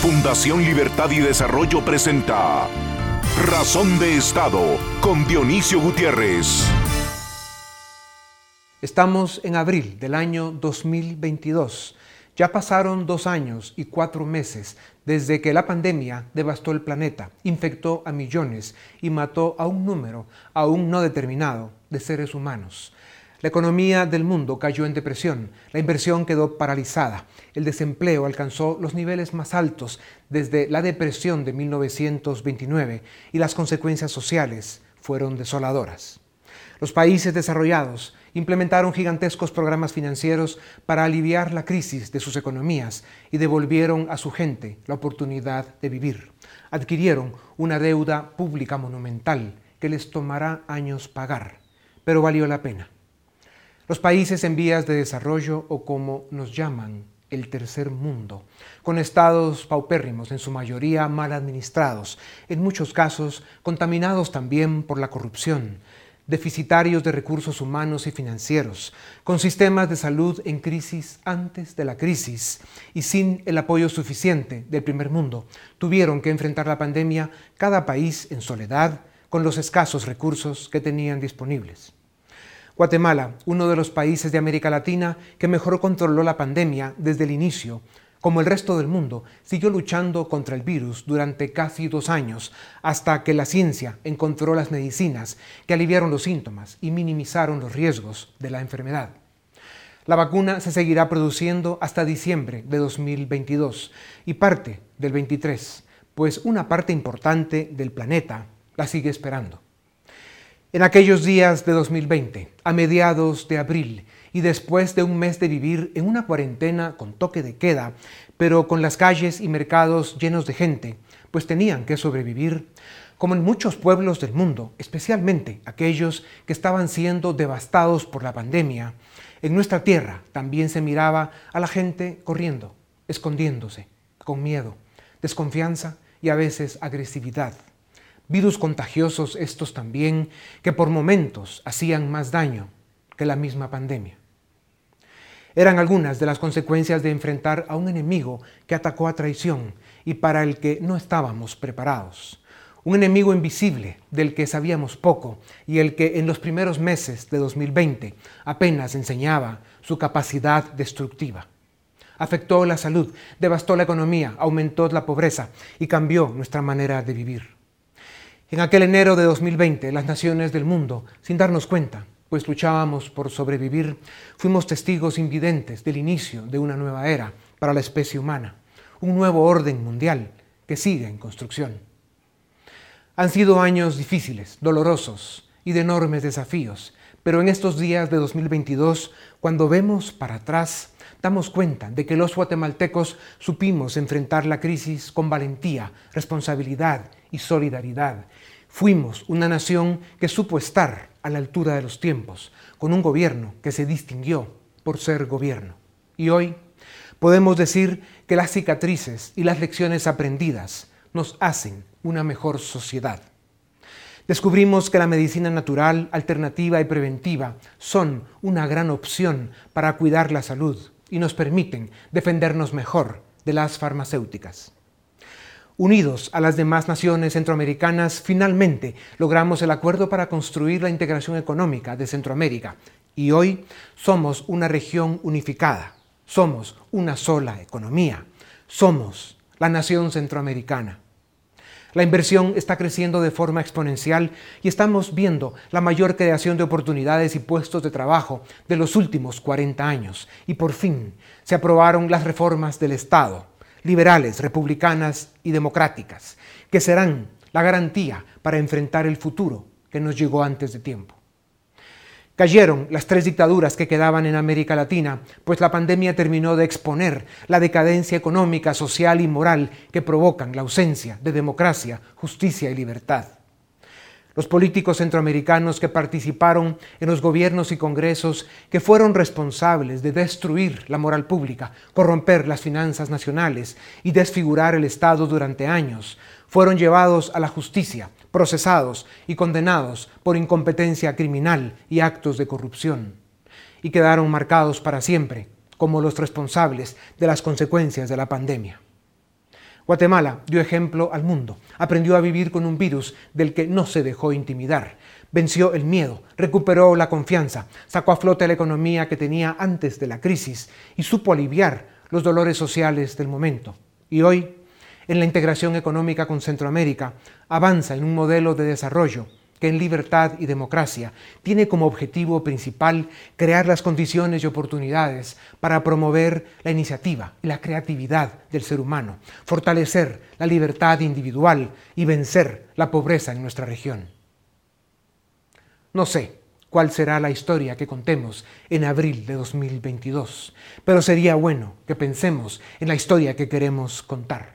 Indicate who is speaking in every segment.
Speaker 1: Fundación Libertad y Desarrollo presenta Razón de Estado con Dionisio Gutiérrez.
Speaker 2: Estamos en abril del año 2022. Ya pasaron dos años y cuatro meses desde que la pandemia devastó el planeta, infectó a millones y mató a un número aún no determinado de seres humanos. La economía del mundo cayó en depresión, la inversión quedó paralizada, el desempleo alcanzó los niveles más altos desde la depresión de 1929 y las consecuencias sociales fueron desoladoras. Los países desarrollados implementaron gigantescos programas financieros para aliviar la crisis de sus economías y devolvieron a su gente la oportunidad de vivir. Adquirieron una deuda pública monumental que les tomará años pagar, pero valió la pena. Los países en vías de desarrollo o como nos llaman el tercer mundo, con estados paupérrimos, en su mayoría mal administrados, en muchos casos contaminados también por la corrupción, deficitarios de recursos humanos y financieros, con sistemas de salud en crisis antes de la crisis y sin el apoyo suficiente del primer mundo, tuvieron que enfrentar la pandemia cada país en soledad con los escasos recursos que tenían disponibles. Guatemala, uno de los países de América Latina que mejor controló la pandemia desde el inicio, como el resto del mundo, siguió luchando contra el virus durante casi dos años, hasta que la ciencia encontró las medicinas que aliviaron los síntomas y minimizaron los riesgos de la enfermedad. La vacuna se seguirá produciendo hasta diciembre de 2022 y parte del 23, pues una parte importante del planeta la sigue esperando. En aquellos días de 2020, a mediados de abril, y después de un mes de vivir en una cuarentena con toque de queda, pero con las calles y mercados llenos de gente, pues tenían que sobrevivir, como en muchos pueblos del mundo, especialmente aquellos que estaban siendo devastados por la pandemia, en nuestra tierra también se miraba a la gente corriendo, escondiéndose, con miedo, desconfianza y a veces agresividad virus contagiosos estos también, que por momentos hacían más daño que la misma pandemia. Eran algunas de las consecuencias de enfrentar a un enemigo que atacó a traición y para el que no estábamos preparados. Un enemigo invisible del que sabíamos poco y el que en los primeros meses de 2020 apenas enseñaba su capacidad destructiva. Afectó la salud, devastó la economía, aumentó la pobreza y cambió nuestra manera de vivir. En aquel enero de 2020, las naciones del mundo, sin darnos cuenta, pues luchábamos por sobrevivir, fuimos testigos invidentes del inicio de una nueva era para la especie humana, un nuevo orden mundial que sigue en construcción. Han sido años difíciles, dolorosos y de enormes desafíos, pero en estos días de 2022, cuando vemos para atrás, damos cuenta de que los guatemaltecos supimos enfrentar la crisis con valentía, responsabilidad y solidaridad. Fuimos una nación que supo estar a la altura de los tiempos, con un gobierno que se distinguió por ser gobierno. Y hoy podemos decir que las cicatrices y las lecciones aprendidas nos hacen una mejor sociedad. Descubrimos que la medicina natural, alternativa y preventiva son una gran opción para cuidar la salud y nos permiten defendernos mejor de las farmacéuticas. Unidos a las demás naciones centroamericanas, finalmente logramos el acuerdo para construir la integración económica de Centroamérica y hoy somos una región unificada, somos una sola economía, somos la nación centroamericana. La inversión está creciendo de forma exponencial y estamos viendo la mayor creación de oportunidades y puestos de trabajo de los últimos 40 años. Y por fin se aprobaron las reformas del Estado liberales, republicanas y democráticas, que serán la garantía para enfrentar el futuro que nos llegó antes de tiempo. Cayeron las tres dictaduras que quedaban en América Latina, pues la pandemia terminó de exponer la decadencia económica, social y moral que provocan la ausencia de democracia, justicia y libertad. Los políticos centroamericanos que participaron en los gobiernos y congresos que fueron responsables de destruir la moral pública, corromper las finanzas nacionales y desfigurar el Estado durante años, fueron llevados a la justicia, procesados y condenados por incompetencia criminal y actos de corrupción, y quedaron marcados para siempre como los responsables de las consecuencias de la pandemia. Guatemala dio ejemplo al mundo, aprendió a vivir con un virus del que no se dejó intimidar, venció el miedo, recuperó la confianza, sacó a flote la economía que tenía antes de la crisis y supo aliviar los dolores sociales del momento. Y hoy, en la integración económica con Centroamérica, avanza en un modelo de desarrollo que en libertad y democracia tiene como objetivo principal crear las condiciones y oportunidades para promover la iniciativa y la creatividad del ser humano, fortalecer la libertad individual y vencer la pobreza en nuestra región. No sé cuál será la historia que contemos en abril de 2022, pero sería bueno que pensemos en la historia que queremos contar.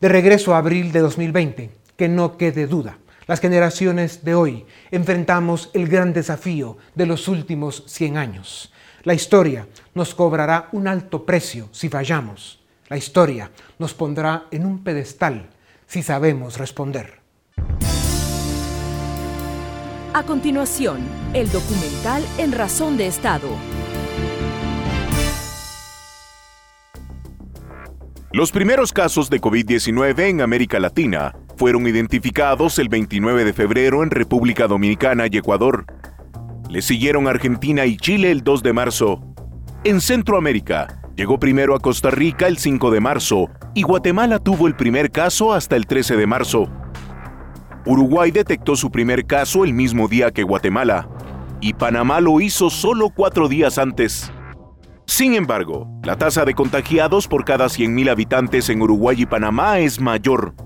Speaker 2: De regreso a abril de 2020, que no quede duda las generaciones de hoy enfrentamos el gran desafío de los últimos 100 años. La historia nos cobrará un alto precio si fallamos. La historia nos pondrá en un pedestal si sabemos responder.
Speaker 3: A continuación, el documental En Razón de Estado.
Speaker 1: Los primeros casos de COVID-19 en América Latina fueron identificados el 29 de febrero en República Dominicana y Ecuador. Le siguieron Argentina y Chile el 2 de marzo. En Centroamérica, llegó primero a Costa Rica el 5 de marzo y Guatemala tuvo el primer caso hasta el 13 de marzo. Uruguay detectó su primer caso el mismo día que Guatemala y Panamá lo hizo solo cuatro días antes. Sin embargo, la tasa de contagiados por cada 100.000 habitantes en Uruguay y Panamá es mayor,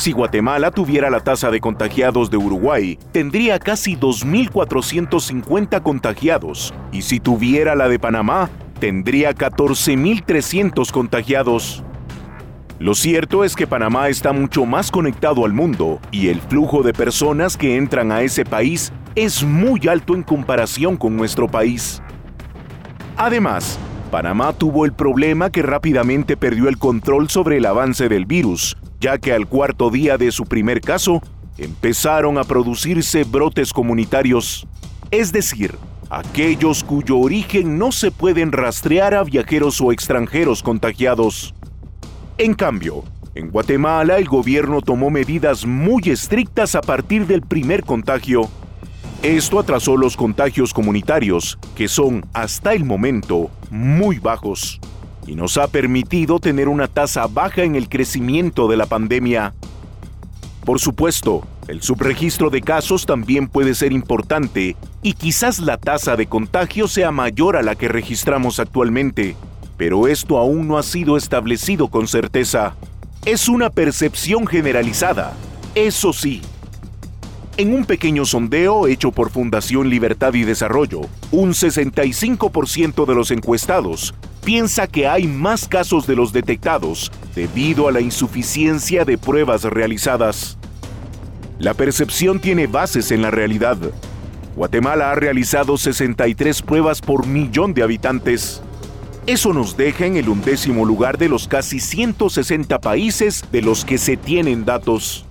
Speaker 1: si Guatemala tuviera la tasa de contagiados de Uruguay, tendría casi 2.450 contagiados, y si tuviera la de Panamá, tendría 14.300 contagiados. Lo cierto es que Panamá está mucho más conectado al mundo y el flujo de personas que entran a ese país es muy alto en comparación con nuestro país. Además, Panamá tuvo el problema que rápidamente perdió el control sobre el avance del virus, ya que al cuarto día de su primer caso empezaron a producirse brotes comunitarios, es decir, aquellos cuyo origen no se pueden rastrear a viajeros o extranjeros contagiados. En cambio, en Guatemala el gobierno tomó medidas muy estrictas a partir del primer contagio. Esto atrasó los contagios comunitarios, que son hasta el momento muy bajos y nos ha permitido tener una tasa baja en el crecimiento de la pandemia. Por supuesto, el subregistro de casos también puede ser importante y quizás la tasa de contagio sea mayor a la que registramos actualmente, pero esto aún no ha sido establecido con certeza. Es una percepción generalizada, eso sí. En un pequeño sondeo hecho por Fundación Libertad y Desarrollo, un 65% de los encuestados piensa que hay más casos de los detectados debido a la insuficiencia de pruebas realizadas. La percepción tiene bases en la realidad. Guatemala ha realizado 63 pruebas por millón de habitantes. Eso nos deja en el undécimo lugar de los casi 160 países de los que se tienen datos.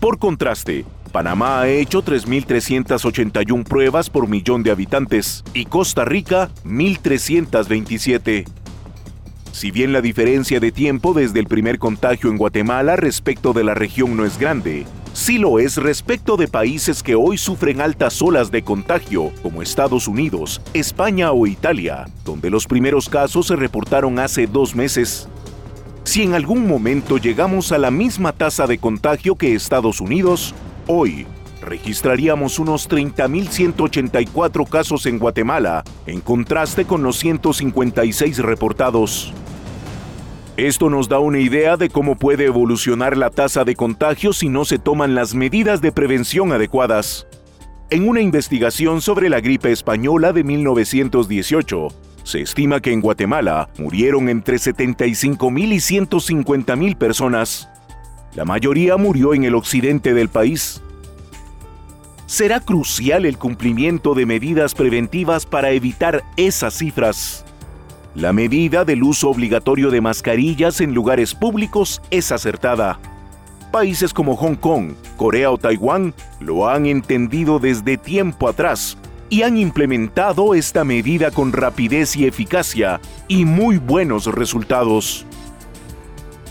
Speaker 1: Por contraste, Panamá ha hecho 3.381 pruebas por millón de habitantes y Costa Rica 1.327. Si bien la diferencia de tiempo desde el primer contagio en Guatemala respecto de la región no es grande, sí lo es respecto de países que hoy sufren altas olas de contagio, como Estados Unidos, España o Italia, donde los primeros casos se reportaron hace dos meses. Si en algún momento llegamos a la misma tasa de contagio que Estados Unidos, Hoy, registraríamos unos 30.184 casos en Guatemala, en contraste con los 156 reportados. Esto nos da una idea de cómo puede evolucionar la tasa de contagio si no se toman las medidas de prevención adecuadas. En una investigación sobre la gripe española de 1918, se estima que en Guatemala murieron entre 75.000 y 150.000 personas. La mayoría murió en el occidente del país. Será crucial el cumplimiento de medidas preventivas para evitar esas cifras. La medida del uso obligatorio de mascarillas en lugares públicos es acertada. Países como Hong Kong, Corea o Taiwán lo han entendido desde tiempo atrás y han implementado esta medida con rapidez y eficacia y muy buenos resultados.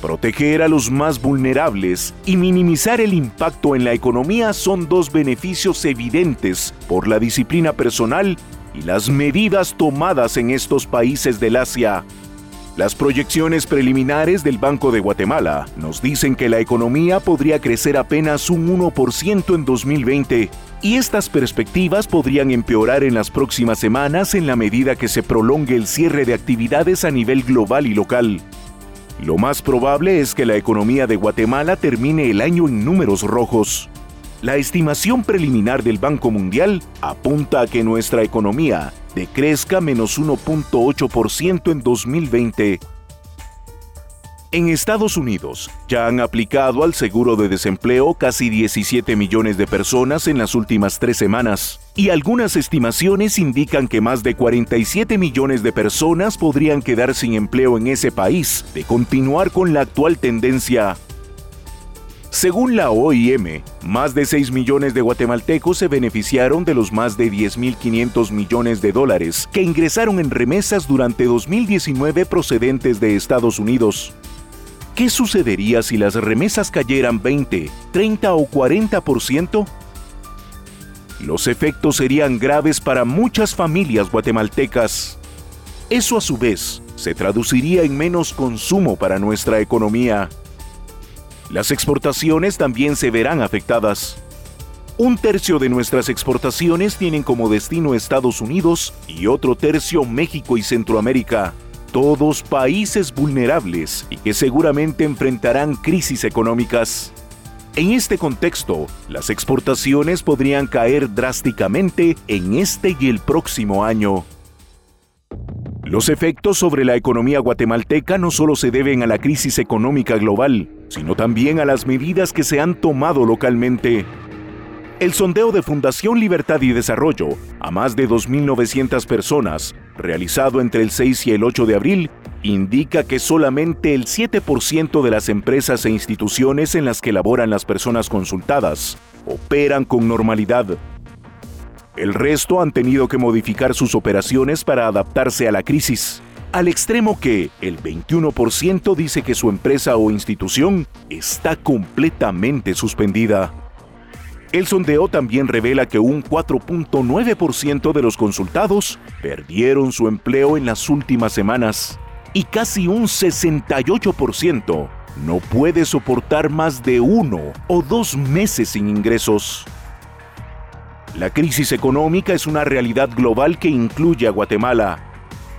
Speaker 1: Proteger a los más vulnerables y minimizar el impacto en la economía son dos beneficios evidentes por la disciplina personal y las medidas tomadas en estos países del Asia. Las proyecciones preliminares del Banco de Guatemala nos dicen que la economía podría crecer apenas un 1% en 2020 y estas perspectivas podrían empeorar en las próximas semanas en la medida que se prolongue el cierre de actividades a nivel global y local. Lo más probable es que la economía de Guatemala termine el año en números rojos. La estimación preliminar del Banco Mundial apunta a que nuestra economía decrezca menos 1.8% en 2020 en Estados Unidos ya han aplicado al seguro de desempleo casi 17 millones de personas en las últimas tres semanas, y algunas estimaciones indican que más de 47 millones de personas podrían quedar sin empleo en ese país de continuar con la actual tendencia. Según la OIM, más de 6 millones de guatemaltecos se beneficiaron de los más de 10.500 millones de dólares que ingresaron en remesas durante 2019 procedentes de Estados Unidos. ¿Qué sucedería si las remesas cayeran 20, 30 o 40%? Los efectos serían graves para muchas familias guatemaltecas. Eso a su vez se traduciría en menos consumo para nuestra economía. Las exportaciones también se verán afectadas. Un tercio de nuestras exportaciones tienen como destino Estados Unidos y otro tercio México y Centroamérica todos países vulnerables y que seguramente enfrentarán crisis económicas. En este contexto, las exportaciones podrían caer drásticamente en este y el próximo año. Los efectos sobre la economía guatemalteca no solo se deben a la crisis económica global, sino también a las medidas que se han tomado localmente. El sondeo de Fundación Libertad y Desarrollo a más de 2.900 personas, realizado entre el 6 y el 8 de abril, indica que solamente el 7% de las empresas e instituciones en las que laboran las personas consultadas operan con normalidad. El resto han tenido que modificar sus operaciones para adaptarse a la crisis, al extremo que el 21% dice que su empresa o institución está completamente suspendida. El sondeo también revela que un 4.9% de los consultados perdieron su empleo en las últimas semanas y casi un 68% no puede soportar más de uno o dos meses sin ingresos. La crisis económica es una realidad global que incluye a Guatemala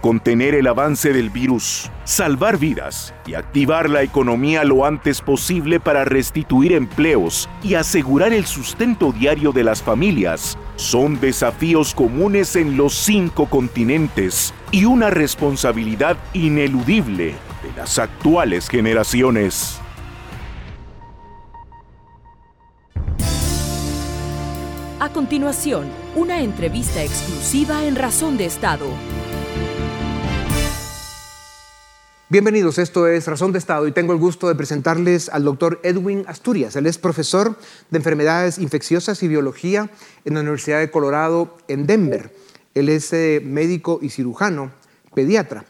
Speaker 1: contener el avance del virus, salvar vidas y activar la economía lo antes posible para restituir empleos y asegurar el sustento diario de las familias son desafíos comunes en los cinco continentes y una responsabilidad ineludible de las actuales generaciones.
Speaker 3: A continuación, una entrevista exclusiva en Razón de Estado
Speaker 2: Bienvenidos, esto es Razón de Estado y tengo el gusto de presentarles al doctor Edwin Asturias. Él es profesor de enfermedades infecciosas y biología en la Universidad de Colorado en Denver. Él es eh, médico y cirujano, pediatra.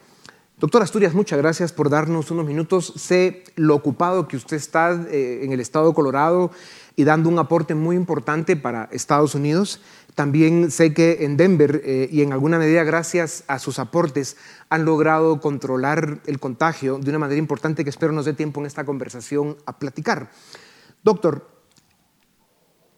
Speaker 2: Doctor Asturias, muchas gracias por darnos unos minutos. Sé lo ocupado que usted está eh, en el estado de Colorado y dando un aporte muy importante para Estados Unidos. También sé que en Denver eh, y en alguna medida gracias a sus aportes han logrado controlar el contagio de una manera importante que espero nos dé tiempo en esta conversación a platicar. Doctor,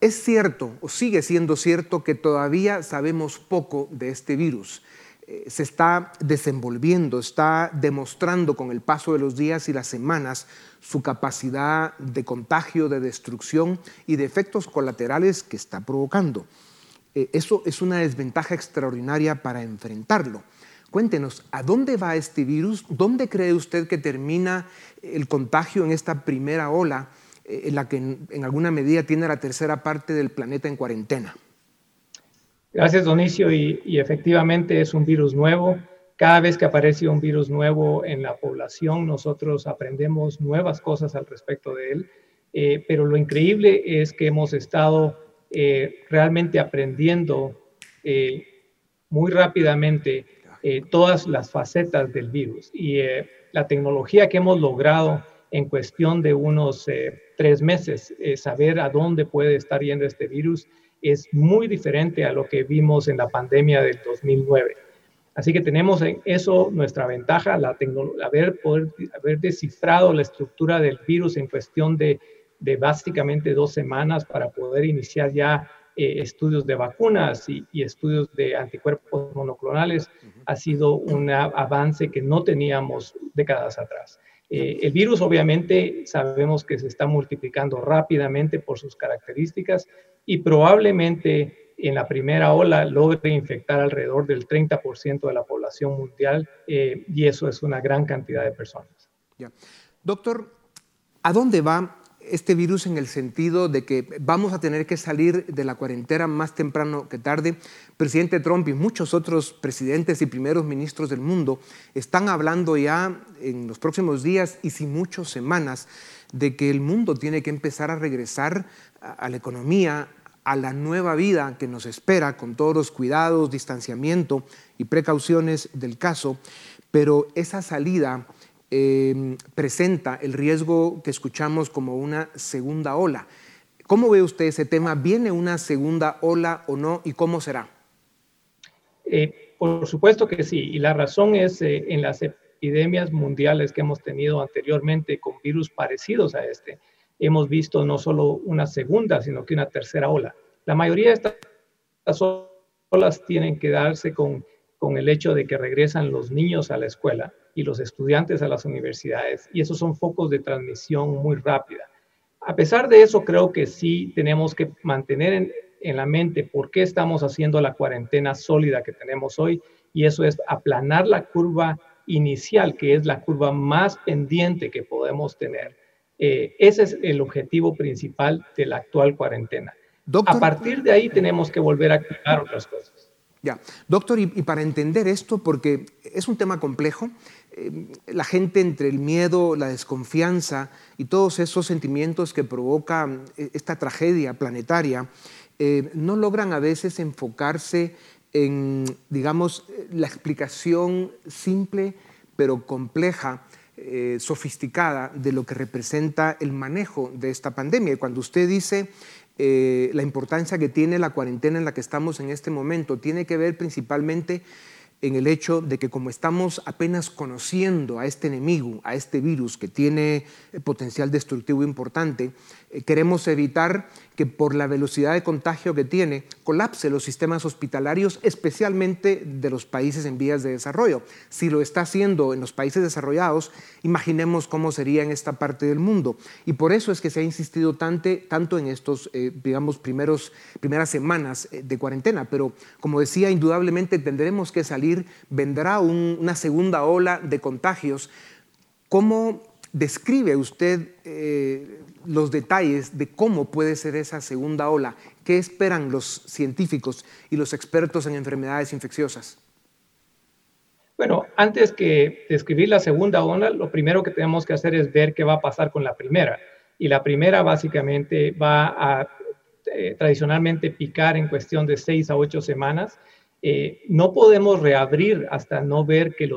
Speaker 2: es cierto o sigue siendo cierto que todavía sabemos poco de este virus. Eh, se está desenvolviendo, está demostrando con el paso de los días y las semanas su capacidad de contagio, de destrucción y de efectos colaterales que está provocando. Eh, eso es una desventaja extraordinaria para enfrentarlo. Cuéntenos, ¿a dónde va este virus? ¿Dónde cree usted que termina el contagio en esta primera ola eh, en la que en, alguna medida tiene la tercera parte del planeta en cuarentena?
Speaker 4: Gracias, Donicio. Y, y, efectivamente es un virus nuevo. Cada vez que aparece un virus nuevo en la población, nosotros aprendemos nuevas cosas al respecto de él. Eh, pero lo increíble es que hemos estado eh, realmente aprendiendo eh, muy rápidamente todas las facetas del virus. Y la tecnología que hemos logrado en cuestión de unos tres meses. Saber a dónde puede estar yendo este virus es muy diferente a lo que vimos en la pandemia del 2009. Así que tenemos en eso nuestra ventaja, la haber, poder, haber descifrado la estructura del virus en cuestión de, de básicamente dos semanas para poder iniciar ya eh, estudios de vacunas y, estudios de anticuerpos monoclonales ha sido un avance que no teníamos décadas atrás. Eh, el virus obviamente sabemos que se está multiplicando rápidamente por sus características y probablemente en la primera ola logre infectar alrededor del 30% de la población mundial eh, y eso es una gran cantidad de personas.
Speaker 2: Doctor, ¿a dónde va este virus en el sentido de que vamos a tener que salir de la cuarentena más temprano que tarde. Presidente Trump y muchos otros presidentes y primeros ministros del mundo están hablando ya en los próximos días y sin muchas semanas de que el mundo tiene que empezar a regresar a la economía, a la nueva vida que nos espera con todos los cuidados, distanciamiento y precauciones del caso, pero esa salida Em, presenta el riesgo que escuchamos como una segunda ola. ¿Cómo ve usted ese tema? ¿Viene una segunda ola o no? ¿Y cómo será?
Speaker 4: Eh, por supuesto que sí. Y la razón es eh, en las epidemias mundiales que hemos tenido anteriormente con virus parecidos a este, hemos visto no solo una segunda, sino que una tercera ola. La mayoría de estas olas tienen que darse con, el hecho de que regresan los niños a la escuela y los estudiantes a las universidades. Y esos son focos de transmisión muy rápida. A pesar de eso, creo que sí tenemos que mantener en, la mente por qué estamos haciendo la cuarentena sólida que tenemos hoy. Y eso es aplanar la curva inicial, que es la curva más pendiente que podemos tener. Eh, ese es el objetivo principal de la actual cuarentena. a partir de ahí tenemos que volver a activar otras cosas.
Speaker 2: Ya, doctor, y, para entender esto, porque es un tema complejo, eh, la gente entre el miedo, la desconfianza y todos esos sentimientos que provoca eh, esta tragedia planetaria, eh, no logran a veces enfocarse en, digamos, la explicación simple pero compleja, sofisticada de lo que representa el manejo de esta pandemia. Y cuando usted dice la importancia que tiene la cuarentena en la que estamos en este momento, tiene que ver principalmente en el hecho de que como estamos apenas conociendo a este enemigo, a este virus que tiene potencial destructivo importante, eh, queremos evitar que por la velocidad de contagio que tiene, colapse los sistemas hospitalarios, especialmente de los países en vías de desarrollo. Si lo está haciendo en los países desarrollados, imaginemos cómo sería en esta parte del mundo. Y por eso es que se ha insistido tanto en estos, eh, digamos, primeros, primeras semanas eh, de cuarentena. Pero, como decía, indudablemente tendremos que salir, vendrá una segunda ola de contagios. ¿Cómo describe usted los detalles de cómo puede ser esa segunda ola. ¿Qué esperan los científicos y los expertos en enfermedades infecciosas?
Speaker 4: Bueno, antes que describir la segunda ola, lo primero que tenemos que hacer es ver qué va a pasar con la primera. Y la primera básicamente va a eh, tradicionalmente picar en cuestión de seis a ocho semanas. Eh, no podemos reabrir hasta no ver que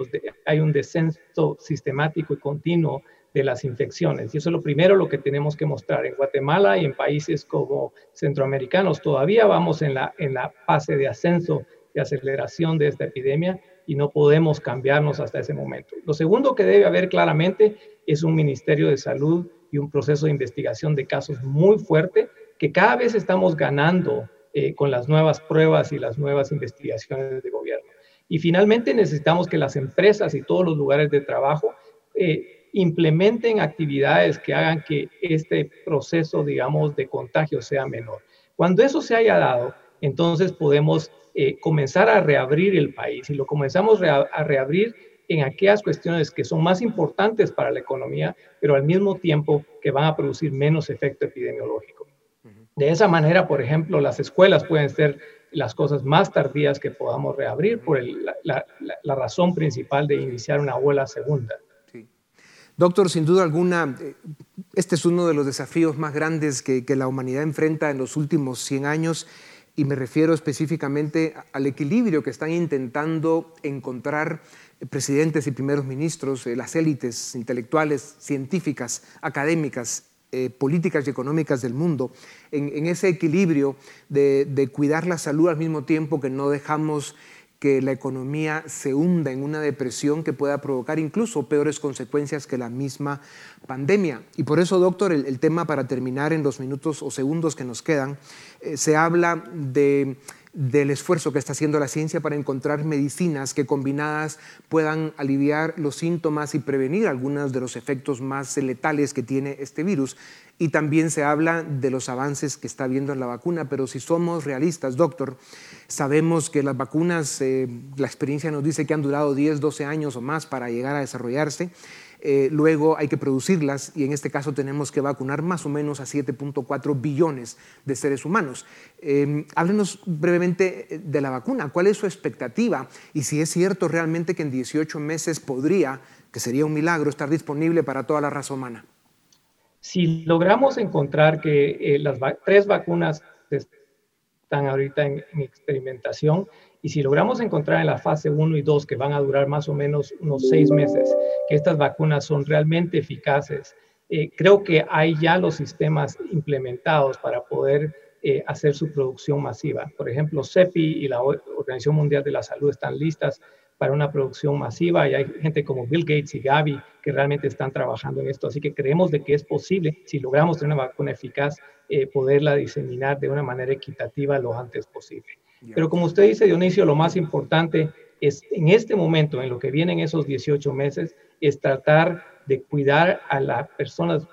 Speaker 4: hay un descenso sistemático y continuo de las infecciones. Y eso es lo primero lo que tenemos que mostrar. En Guatemala y en países como centroamericanos todavía vamos en la, en la fase de ascenso, de aceleración de esta epidemia y no podemos cambiarnos hasta ese momento. Lo segundo que debe haber claramente es un Ministerio de Salud y un proceso de investigación de casos muy fuerte que cada vez estamos ganando eh, con las nuevas pruebas y las nuevas investigaciones de gobierno. Y finalmente necesitamos que las empresas y todos los lugares de trabajo eh, implementen actividades que hagan que este proceso, digamos, de contagio sea menor. Cuando eso se haya dado, entonces podemos eh, comenzar a reabrir el país y lo comenzamos a reabrir en aquellas cuestiones que son más importantes para la economía, pero al mismo tiempo que van a producir menos efecto epidemiológico. De esa manera, por ejemplo, las escuelas pueden ser las cosas más tardías que podamos reabrir por la, la razón principal de iniciar una ola segunda.
Speaker 2: Doctor, sin duda alguna, eh, este es uno de los desafíos más grandes que, la humanidad enfrenta en los últimos 100 años y me refiero específicamente al equilibrio que están intentando encontrar presidentes y primeros ministros, las élites intelectuales, científicas, académicas, políticas y económicas del mundo, en, ese equilibrio de, cuidar la salud al mismo tiempo que no dejamos que la economía se hunda en una depresión que pueda provocar incluso peores consecuencias que la misma pandemia. Y por eso, doctor, el, tema para terminar en los minutos o segundos que nos quedan, eh, se habla de del esfuerzo que está haciendo la ciencia para encontrar medicinas que combinadas puedan aliviar los síntomas y prevenir algunos de los efectos más letales que tiene este virus. Y también se habla de los avances que está habiendo en la vacuna, pero si somos realistas, doctor, sabemos que las vacunas, eh, la experiencia nos dice que han durado 10, 12 años o más para llegar a desarrollarse. Eh, luego hay que producirlas y en este caso tenemos que vacunar más o menos a 7.4 billones de seres humanos. Eh, háblenos brevemente eh, de la vacuna, ¿cuál es su expectativa? Y si es cierto realmente que en 18 meses podría, que sería un milagro, estar disponible para toda la raza humana.
Speaker 4: Si logramos encontrar que las tres vacunas están ahorita en experimentación, y si logramos encontrar en la fase 1 y 2, que van a durar más o menos unos seis meses, que estas vacunas son realmente eficaces, eh, creo que hay ya los sistemas implementados para poder eh, hacer su producción masiva. Por ejemplo, CEPI y la Organización Mundial de la Salud están listas para una producción masiva y hay gente como Bill Gates y Gavi que realmente están trabajando en esto. Así que creemos de que es posible, si logramos tener una vacuna eficaz, eh, poderla diseminar de una manera equitativa lo antes posible. Pero como usted dice, Dionisio, lo más importante es en este momento, en lo que vienen esos 18 meses, es tratar de cuidar a las personas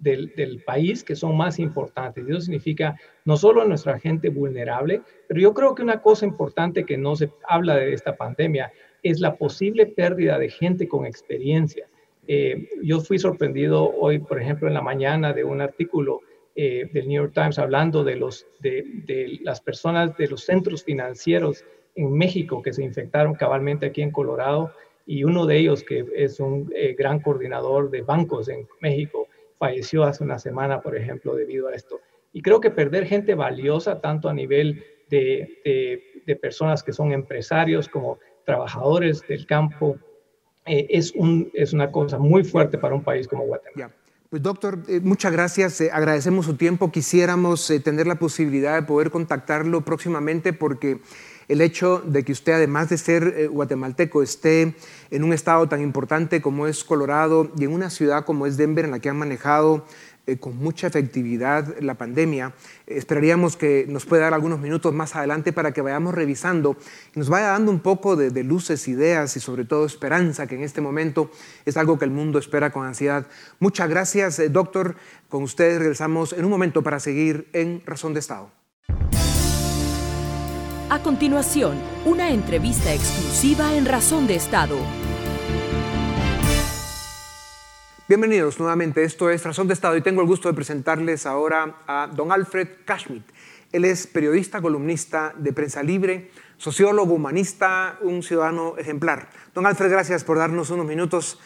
Speaker 4: del, país que son más importantes. Y eso significa no solo a nuestra gente vulnerable, pero yo creo que una cosa importante que no se habla de esta pandemia es la posible pérdida de gente con experiencia. Eh, yo fui sorprendido hoy, por ejemplo, en la mañana de un artículo eh, del New York Times hablando de, los, de, las personas de los centros financieros en México que se infectaron cabalmente aquí en Colorado y uno de ellos, que es un eh, gran coordinador de bancos en México, falleció hace una semana, por ejemplo, debido a esto. Y creo que perder gente valiosa, tanto a nivel de, de, personas que son empresarios como trabajadores del campo, eh, es, un, es una cosa muy fuerte para un país como Guatemala.
Speaker 2: Pues doctor, eh, muchas gracias, eh, agradecemos su tiempo, quisiéramos eh, tener la posibilidad de poder contactarlo próximamente porque el hecho de que usted, además de ser guatemalteco, esté en un estado tan importante como es Colorado y en una ciudad como es Denver, en la que han manejado con mucha efectividad la pandemia. Esperaríamos que nos pueda dar algunos minutos más adelante para que vayamos revisando y nos vaya dando un poco de, luces, ideas y sobre todo esperanza, que en este momento es algo que el mundo espera con ansiedad. Muchas gracias, eh, doctor. Con ustedes regresamos en un momento para seguir en Razón de Estado.
Speaker 3: A continuación, una entrevista exclusiva en Razón de Estado.
Speaker 2: Bienvenidos nuevamente, esto es Razón de Estado y tengo el gusto de presentarles ahora a don Alfred Kashmit. Él es periodista, columnista de Prensa Libre, sociólogo, humanista, un ciudadano ejemplar. Don Alfred, gracias por darnos unos minutos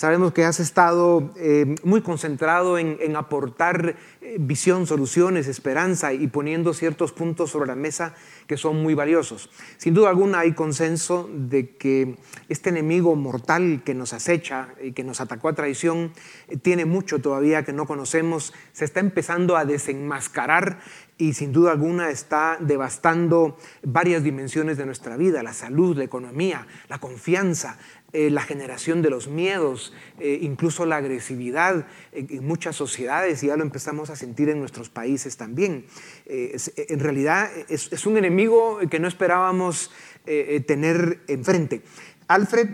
Speaker 2: Sabemos que has estado eh, muy concentrado en, aportar eh, visión, soluciones, esperanza y poniendo ciertos puntos sobre la mesa que son muy valiosos. Sin duda alguna hay consenso de que este enemigo mortal que nos acecha y que nos atacó a traición eh, tiene mucho todavía que no conocemos, se está empezando a desenmascarar y sin duda alguna está devastando varias dimensiones de nuestra vida, la salud, la economía, la confianza, eh, la generación de los miedos, eh, incluso la agresividad en, muchas sociedades, y ya lo empezamos a sentir en nuestros países también. Eh, en realidad es, un enemigo que no esperábamos tener enfrente. Alfred,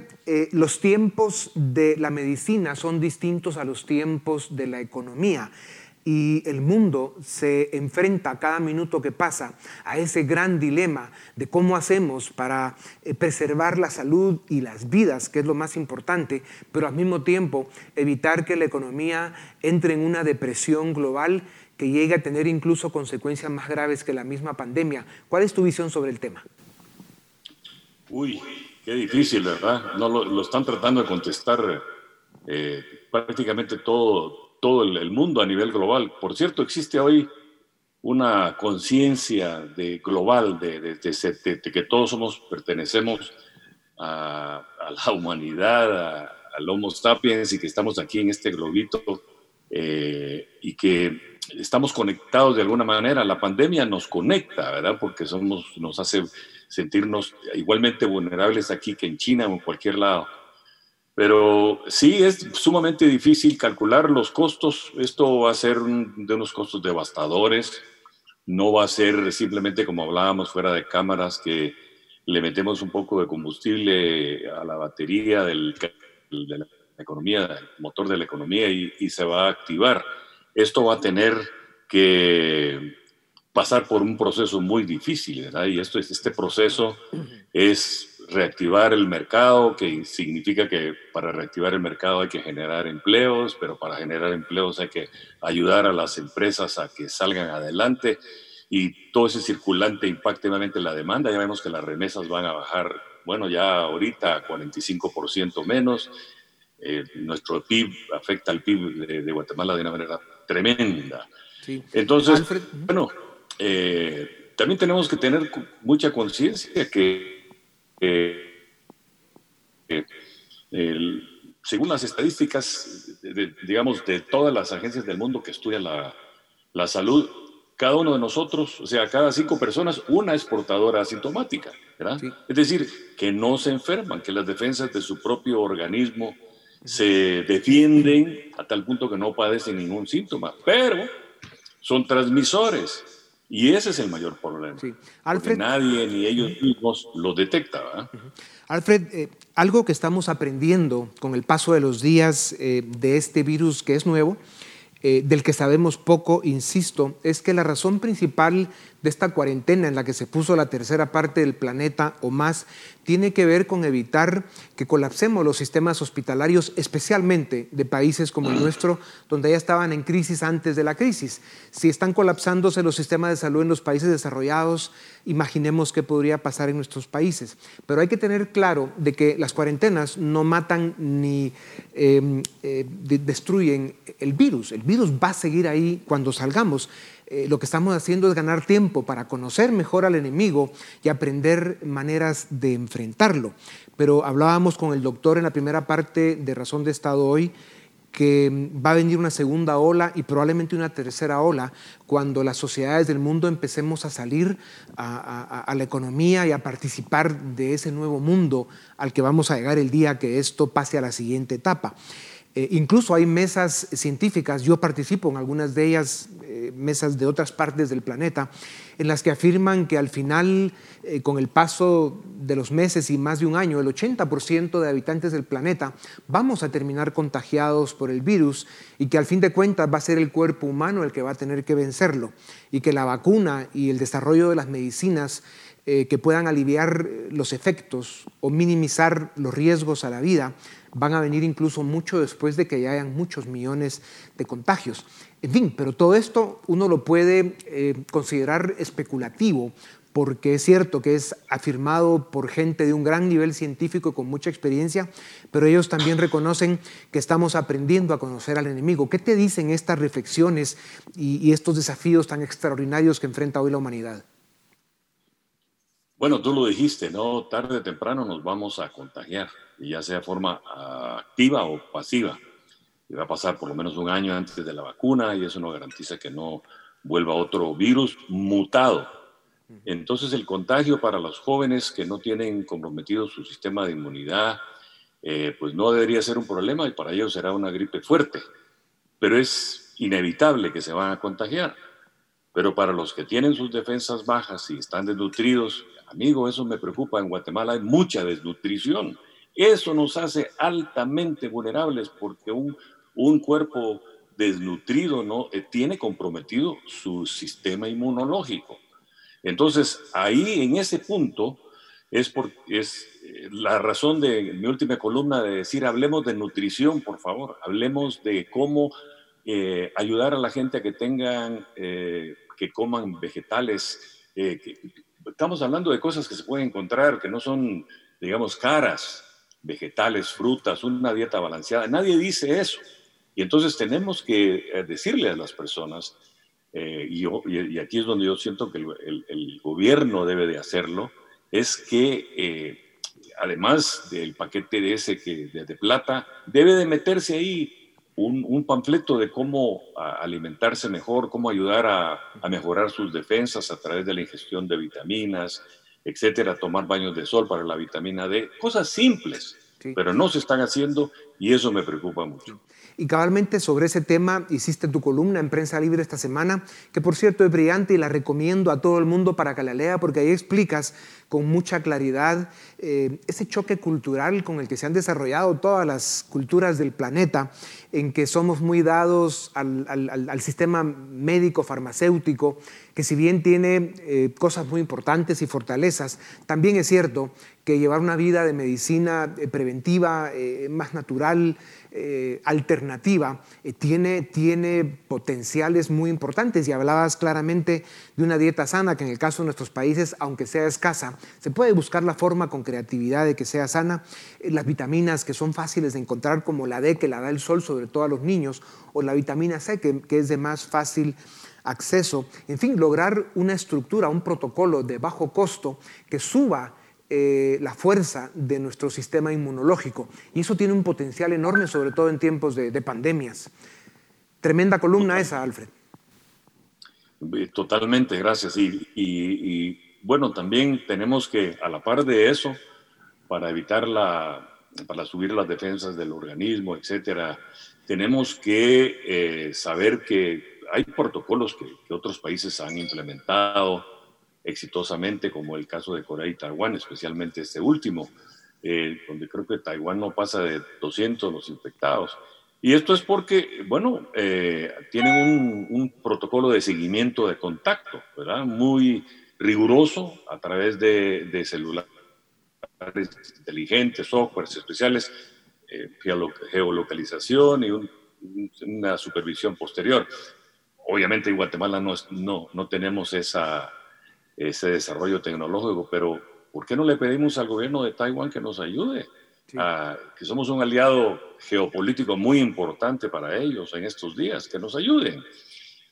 Speaker 2: los tiempos de la medicina son distintos a los tiempos de la economía y el mundo se enfrenta cada minuto que pasa a ese gran dilema de cómo hacemos para eh, preservar la salud y las vidas, que es lo más importante, pero al mismo tiempo evitar que la economía entre en una depresión global que llegue a tener incluso consecuencias más graves que la misma pandemia. ¿Cuál es tu visión sobre el tema?
Speaker 5: Uy, qué difícil, ¿verdad? No lo, están tratando de contestar eh, prácticamente todo, todo el, mundo a nivel global. Por cierto, existe hoy una conciencia de global de, que todos somos pertenecemos a, la humanidad, al Homo sapiens y que estamos aquí en este globito eh, y que estamos conectados de alguna manera. La pandemia nos conecta, ¿verdad? Porque somos, nos hace sentirnos igualmente vulnerables aquí que en China o en cualquier lado. Pero sí es sumamente difícil calcular los costos. Esto va a ser de unos costos devastadores. No va a ser simplemente como hablábamos fuera de cámaras, que le metemos un poco de combustible a la batería del, de la economía, del motor de la economía y, y se va a activar. Esto va a tener que pasar por un proceso muy difícil, ¿verdad? Y esto, este proceso es reactivar el mercado, que significa que para reactivar el mercado hay que generar empleos, pero para generar empleos hay que ayudar a las empresas a que salgan adelante y todo ese circulante impacte nuevamente la demanda. Ya vemos que las remesas van a bajar, bueno, ya ahorita 45% menos. Eh, nuestro PIB afecta al PIB de, Guatemala de una manera tremenda. Entonces, bueno, eh, también tenemos que tener mucha conciencia que según las estadísticas, digamos, de todas las agencias del mundo que estudian la, salud, cada uno de nosotros, o sea, cada cinco personas, una es portadora asintomática, ¿verdad? Es decir, que no se enferman, que las defensas de su propio organismo se defienden a tal punto que no padecen ningún síntoma, pero son transmisores. Y ese es el mayor problema. Sí. Alfred, nadie ni ellos mismos lo detecta.
Speaker 2: Alfred, eh, algo que estamos aprendiendo con el paso de los días eh, de este virus que es nuevo, eh, del que sabemos poco, insisto, es que la razón principal de esta cuarentena en la que se puso la tercera parte del planeta o más tiene que ver con evitar que colapsemos los sistemas hospitalarios, especialmente de países como el nuestro, donde ya estaban en crisis antes de la crisis. Si están colapsándose los sistemas de salud en los países desarrollados, imaginemos qué podría pasar en nuestros países. Pero hay que tener claro de que las cuarentenas no matan ni em, eh, destruyen el virus. El virus va a seguir ahí cuando salgamos. Eh, lo que estamos haciendo es ganar tiempo para conocer mejor al enemigo y aprender maneras de enfrentarlo. Pero hablábamos con el doctor en la primera parte de Razón de Estado hoy que va a venir una segunda ola y probablemente una tercera ola cuando las sociedades del mundo empecemos a salir a, la economía y a participar de ese nuevo mundo al que vamos a llegar el día que esto pase a la siguiente etapa. Eh, incluso hay mesas científicas, yo participo en algunas de ellas, eh, mesas de otras partes del planeta, en las que afirman que al final, eh, con el paso de los meses y más de un año, el 80% de habitantes del planeta vamos a terminar contagiados por el virus y que al fin de cuentas va a ser el cuerpo humano el que va a tener que vencerlo y que la vacuna y el desarrollo de las medicinas que puedan aliviar los efectos o minimizar los riesgos a la vida van a venir incluso mucho después de que ya hayan muchos millones de contagios. En fin, pero todo esto uno lo puede eh, considerar especulativo, porque es cierto que es afirmado por gente de un gran nivel científico con mucha experiencia, pero ellos también reconocen que estamos aprendiendo a conocer al enemigo. ¿Qué te dicen estas reflexiones y, y estos desafíos tan extraordinarios que enfrenta hoy la humanidad?
Speaker 5: Bueno, tú lo dijiste, ¿no? Tarde o temprano nos vamos a contagiar ya sea de forma activa o pasiva. Y va a pasar por lo menos un año antes de la vacuna y eso no garantiza que no vuelva otro virus mutado. Entonces el contagio para los jóvenes que no tienen comprometido su sistema de inmunidad, eh, pues no debería ser un problema y para ellos será una gripe fuerte. Pero es inevitable que se van a contagiar. Pero para los que tienen sus defensas bajas y están desnutridos, amigo, eso me preocupa. En Guatemala hay mucha desnutrición. Eso nos hace altamente vulnerables porque un, un cuerpo desnutrido no eh, tiene comprometido su sistema inmunológico. Entonces, ahí en ese punto es, por, eh, la razón de mi última columna de decir, hablemos de nutrición, por favor, hablemos de cómo eh, ayudar a la gente a que tengan, que coman vegetales. estamos hablando de cosas que se pueden encontrar, que no son, digamos, caras, vegetales, frutas, una dieta balanceada. Nadie dice eso. Y entonces tenemos que eh, decirle a las personas, eh, y, aquí es donde yo siento que el, gobierno debe de hacerlo, es que eh, además del paquete de ese que, de, plata, debe de meterse ahí un, panfleto de cómo alimentarse mejor, cómo ayudar a, a, mejorar sus defensas a través de la ingestión de vitaminas, etcétera, tomar baños de sol para la vitamina D, cosas simples, pero no se están haciendo y eso me preocupa mucho.
Speaker 2: Y cabalmente sobre ese tema hiciste tu columna en Prensa Libre esta semana, que por cierto es brillante y la recomiendo a todo el mundo para que la lea, porque ahí explicas con mucha claridad eh, ese choque cultural con el que se han desarrollado todas las culturas del planeta, en que somos muy dados al, sistema médico farmacéutico, que si bien tiene eh, cosas muy importantes y fortalezas, también es cierto que llevar una vida de medicina eh, preventiva, más natural, eh, alternativa eh, tiene, tiene potenciales muy importantes y hablabas claramente de una dieta sana que en el caso de nuestros países, aunque sea escasa, se puede buscar la forma con creatividad de que sea sana. Eh, las vitaminas que son fáciles de encontrar como la D que la da el sol, sobre todo a los niños, o la vitamina C que, que es de más fácil acceso. En fin, lograr una estructura, un protocolo de bajo costo que suba eh, la fuerza de nuestro sistema inmunológico. Y eso tiene un potencial enorme, sobre todo en tiempos de, pandemias. Tremenda columna esa, Alfred.
Speaker 5: Totalmente, gracias. Y, bueno, también tenemos que, a la par de eso, para evitar la, para subir las defensas del organismo, etcétera, tenemos que eh, saber que hay protocolos que, que otros países han implementado exitosamente, como el caso de Corea y Taiwán, especialmente este último, eh, donde creo que Taiwán no pasa de 200 los infectados. Y esto es porque, bueno, eh, tienen un, protocolo de seguimiento de contacto, ¿verdad? Muy riguroso a través de, celulares inteligentes, softwares especiales, eh, geolocalización y una supervisión posterior. Obviamente en Guatemala no, no, no tenemos esa, ese desarrollo tecnológico, pero ¿por qué no le pedimos al gobierno de Taiwán que nos ayude? que somos un aliado geopolítico muy importante para ellos en estos días, que nos ayuden.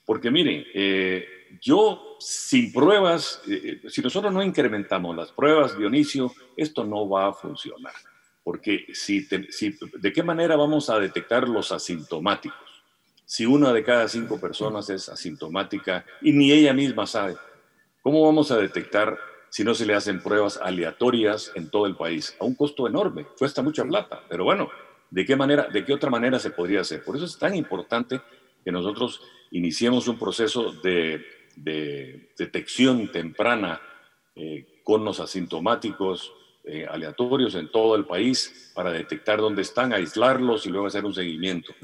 Speaker 5: Porque miren, eh, yo sin pruebas, eh, si nosotros no incrementamos las pruebas, Dionisio, esto no va a funcionar. Porque si, si, ¿de qué manera vamos a detectar los asintomáticos? Si una de cada cinco personas es asintomática y ni ella misma sabe, ¿Cómo vamos a detectar si no se le hacen pruebas aleatorias en todo el país? A un costo enorme, cuesta mucha plata, pero bueno, ¿de qué manera, de qué otra manera se podría hacer? Por eso es tan importante que nosotros iniciemos un proceso de, detección temprana eh, con los asintomáticos eh, aleatorios en todo el país para detectar dónde están, aislarlos y luego hacer un seguimiento.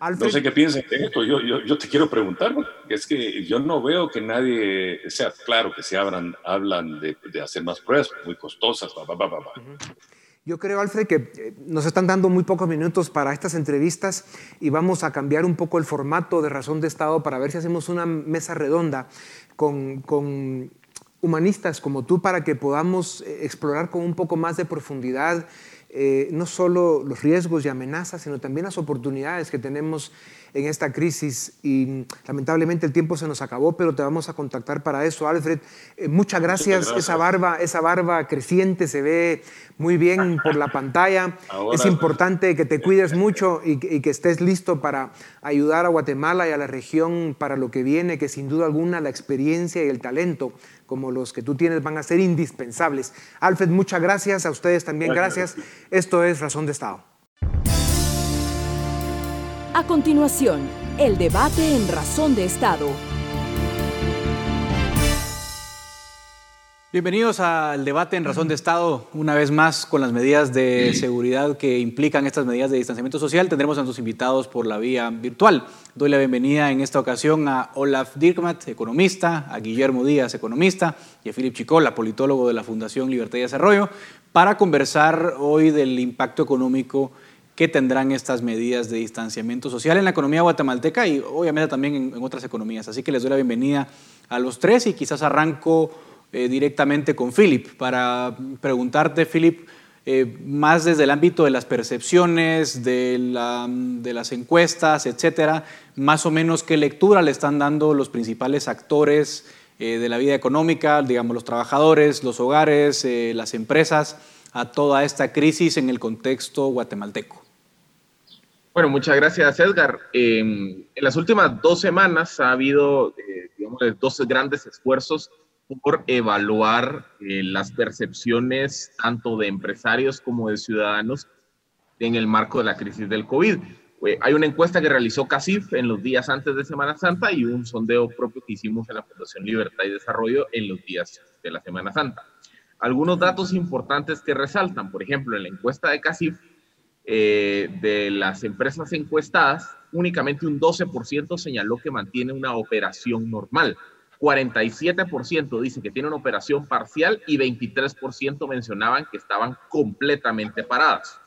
Speaker 5: No sé qué piensas de esto. Yo, yo, yo, te quiero preguntar, porque es que yo no veo que nadie, sea, claro que se abran, hablan de, de hacer más pruebas, muy costosas,
Speaker 2: Yo creo, Alfred, que eh, nos están dando muy pocos minutos para estas entrevistas y vamos a cambiar un poco el formato de Razón de Estado para ver si hacemos una mesa redonda con, con humanistas como tú para que podamos eh, explorar con un poco más de profundidad eh, no solo los riesgos y amenazas, sino también las oportunidades que tenemos en esta crisis y lamentablemente el tiempo se nos acabó, pero te vamos a contactar para eso, Alfred. Eh, muchas, gracias. Esa barba, esa barba creciente se ve muy bien por la pantalla. Es importante que te cuides mucho y que estés listo para ayudar a Guatemala y a la región para lo que viene, que sin duda alguna la experiencia y el talento como los que tú tienes van a ser indispensables. Alfred, muchas gracias, a ustedes también gracias. Esto es Razón de Estado.
Speaker 3: A continuación, el debate en Razón de Estado.
Speaker 6: Bienvenidos al debate en Razón de Estado, una vez más con las medidas de seguridad que implican estas medidas de distanciamiento social. Tendremos a nuestros invitados por la vía virtual. Doy la bienvenida en esta ocasión a Olaf Dirkmat, economista, a Guillermo Díaz, economista, y a Philip Chicola, politólogo de la Fundación Libertad y Desarrollo, para conversar hoy del impacto económico que tendrán estas medidas de distanciamiento social en la economía guatemalteca y obviamente también en, otras economías. Así que les doy la bienvenida a los tres y quizás arranco eh, directamente con Philip para preguntarte, Philip, eh, más desde el ámbito de las percepciones, de, las encuestas, etcétera, más o menos qué lectura le están dando los principales actores eh, de la vida económica, digamos los trabajadores, los hogares, las empresas, a toda esta crisis en el contexto guatemalteco?
Speaker 7: Bueno, muchas gracias, Edgar. en las últimas dos semanas ha habido, dos grandes esfuerzos por evaluar eh, las percepciones tanto de empresarios como de ciudadanos en el marco de la crisis del COVID. Eh, hay una encuesta que realizó CACIF en los días antes de Semana Santa y un sondeo propio que hicimos en la Fundación Libertad y Desarrollo en los días de la Semana Santa. Algunos datos importantes que resaltan, por ejemplo, en la encuesta de CACIF, eh, de las empresas encuestadas, únicamente un 12% señaló que mantiene una operación normal. 47% dice que tiene una operación parcial y 23% mencionaban que estaban completamente paradas.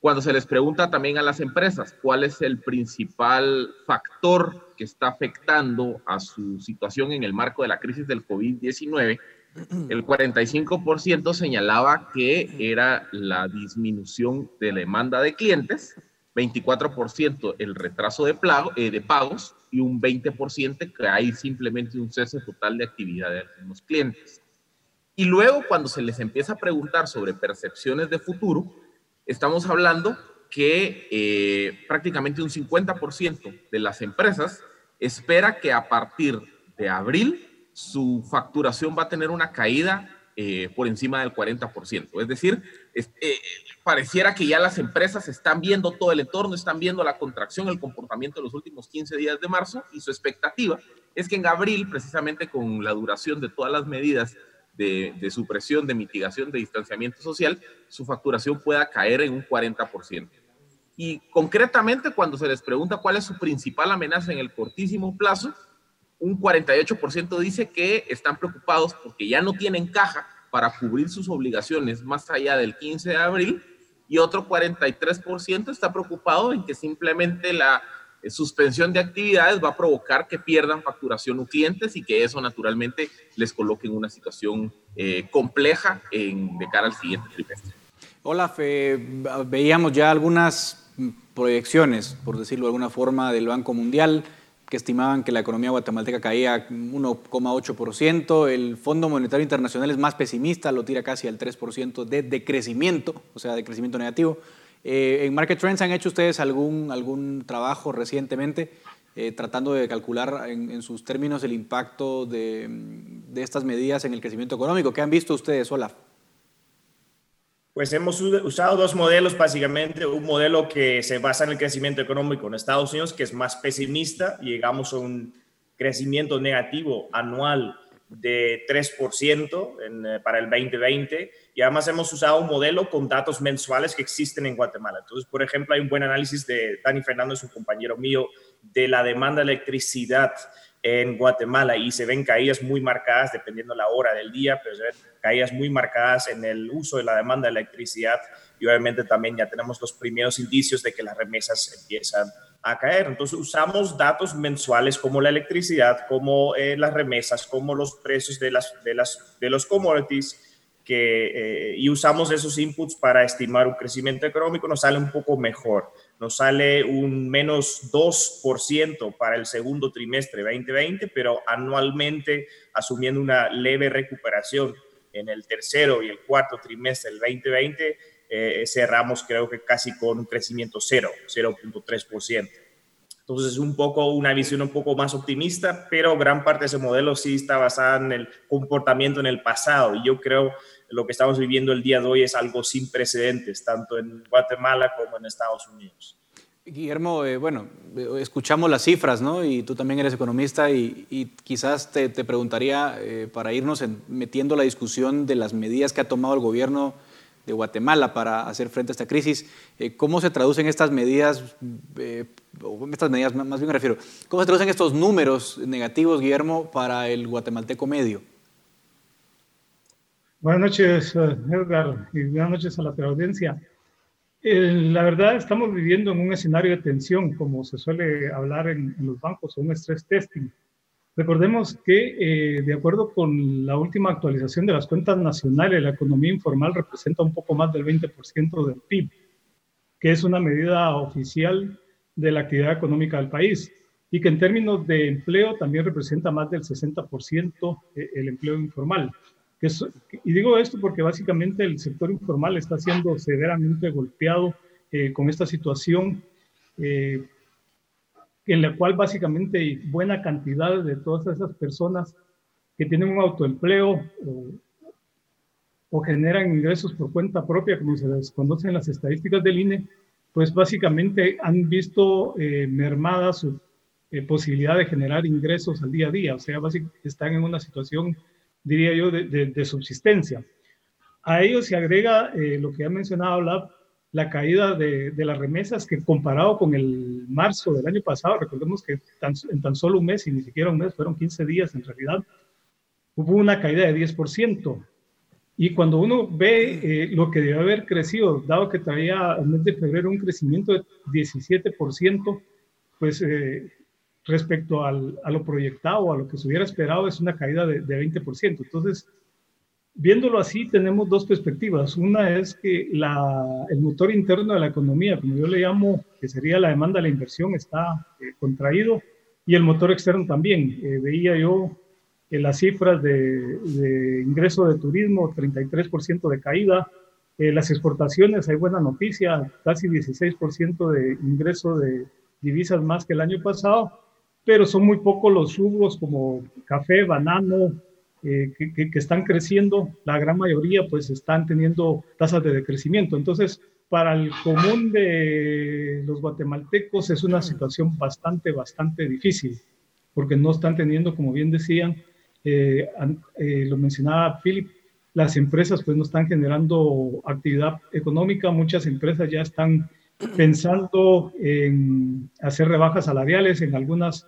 Speaker 7: Cuando se les pregunta también a las empresas cuál es el principal factor que está afectando a su situación en el marco de la crisis del COVID-19, el 45% señalaba que era la disminución de la demanda de clientes, 24% el retraso de, eh, de pagos y un 20% que hay simplemente un cese total de actividad de algunos clientes. Y luego cuando se les empieza a preguntar sobre percepciones de futuro, estamos hablando que eh, prácticamente un 50% de las empresas espera que a partir de abril su facturación va a tener una caída eh, por encima del 40%. Es decir, eh, pareciera que ya las empresas están viendo todo el entorno, están viendo la contracción, el comportamiento de los últimos 15 días de marzo y su expectativa es que en abril, precisamente con la duración de todas las medidas de, de supresión, de mitigación, de distanciamiento social, su facturación pueda caer en un 40%. Y concretamente, cuando se les pregunta cuál es su principal amenaza en el cortísimo plazo, un 48% dice que están preocupados porque ya no tienen caja para cubrir sus obligaciones más allá del 15 de abril y otro 43% está preocupado en que simplemente la eh, suspensión de actividades va a provocar que pierdan facturación o clientes y que eso naturalmente les coloque en una situación eh, compleja en, de cara al siguiente trimestre.
Speaker 6: Hola, veíamos ya algunas proyecciones, por decirlo de alguna forma, del Banco Mundial que estimaban que la economía guatemalteca caía 1,8%. El Fondo Monetario Internacional es más pesimista, lo tira casi al 3% de decrecimiento, o sea, de crecimiento negativo. Eh, ¿En Market Trends han hecho ustedes algún, algún trabajo recientemente eh, tratando de calcular en, sus términos el impacto de, de, estas medidas en el crecimiento económico? ¿Qué han visto ustedes, Olaf?
Speaker 8: Pues hemos usado dos modelos básicamente, un modelo que se basa en el crecimiento económico en Estados Unidos, que es más pesimista, llegamos a un crecimiento negativo anual de 3% en, eh, para el 2020 y además hemos usado un modelo con datos mensuales que existen en Guatemala. Entonces, por ejemplo, hay un buen análisis de Dani Fernández, un compañero mío, de la demanda de electricidad en Guatemala y se ven caídas muy marcadas dependiendo la hora del día, pero se ven caídas muy marcadas en el uso de la demanda de electricidad y obviamente también ya tenemos los primeros indicios de que las remesas empiezan a caer. Entonces usamos datos mensuales como la electricidad, como eh, las remesas, como los precios de, las, de, las, de los commodities que, eh, y usamos esos inputs para estimar un crecimiento económico, nos sale un poco mejor nos sale un menos 2% para el segundo trimestre 2020, pero anualmente asumiendo una leve recuperación en el tercero y el cuarto trimestre del 2020, eh, cerramos creo que casi con un crecimiento cero, 0.3%. Entonces es un poco una visión un poco más optimista, pero gran parte de ese modelo sí está basada en el comportamiento en el pasado y yo creo lo que estamos viviendo el día de hoy es algo sin precedentes, tanto en Guatemala como en Estados Unidos.
Speaker 6: Guillermo, eh, bueno, escuchamos las cifras, ¿no? Y tú también eres economista y, quizás te, preguntaría, eh, para irnos metiendo la discusión de las medidas que ha tomado el gobierno de Guatemala para hacer frente a esta crisis. Eh, ¿Cómo se traducen estas medidas, eh, estas medidas más bien me refiero, cómo se traducen estos números negativos, Guillermo, para el guatemalteco medio?
Speaker 9: Buenas noches, eh, Edgar, y buenas noches a la audiencia. la verdad, estamos viviendo en un escenario de tensión, como se suele hablar en, en los bancos, un stress testing. Recordemos que, eh, de acuerdo con la última actualización de las cuentas nacionales, la economía informal representa un poco más del 20% del PIB, que es una medida oficial de la actividad económica del país, y que en términos de empleo también representa más del 60% eh, el empleo informal. Y digo esto porque básicamente el sector informal está siendo severamente golpeado eh, con esta situación, eh, en la cual básicamente buena cantidad de todas esas personas que tienen un autoempleo o, o generan ingresos por cuenta propia, como se les conoce en las estadísticas del INE, pues básicamente han visto eh, mermada su eh, posibilidad de generar ingresos al día a día, o sea, básicamente están en una situación, diría yo, de, subsistencia. A ello se agrega eh, lo que ha mencionado la, la caída de, de, las remesas, que comparado con el marzo del año pasado, recordemos que en tan solo un mes, y ni siquiera un mes, fueron 15 días en realidad, hubo una caída de 10%. Y cuando uno ve eh, lo que debe haber crecido, dado que traía el mes de febrero un crecimiento de 17%, pues eh, respecto al, a lo proyectado, a lo que se hubiera esperado, es una caída de, de 20%. Entonces, viéndolo así, tenemos dos perspectivas. Una es que la, el motor interno de la economía, como yo le llamo, que sería la demanda de la inversión, está eh, contraído y el motor externo también. veía yo las cifras de, de, ingreso de turismo, 33% de caída. Eh, las exportaciones, hay buena noticia, casi 16% de ingreso de divisas más que el año pasado, pero son muy pocos los rubros como café, banano, eh, que, están creciendo. La gran mayoría pues están teniendo tasas de decrecimiento. Entonces, para el común de los guatemaltecos es una situación bastante, bastante difícil, porque no están teniendo, como bien decían, eh, eh, lo mencionaba Philip, las empresas pues no están generando actividad económica, muchas empresas ya están pensando en hacer rebajas salariales en algunas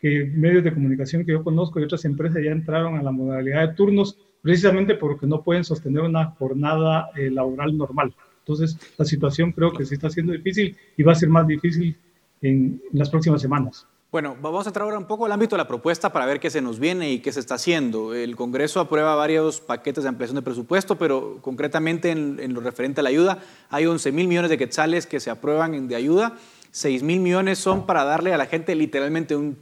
Speaker 9: que medios de comunicación que yo conozco y otras empresas ya entraron a la modalidad de turnos precisamente porque no pueden sostener una jornada eh, laboral normal. Entonces, la situación creo que sí está siendo difícil y va a ser más difícil en las próximas semanas.
Speaker 6: Bueno, vamos a entrar ahora un poco al ámbito de la propuesta para ver qué se nos viene y qué se está haciendo. El Congreso aprueba varios paquetes de ampliación de presupuesto, pero concretamente en, lo referente a la ayuda, hay 11 mil millones de quetzales que se aprueban de ayuda, 6 mil millones son para darle a la gente literalmente un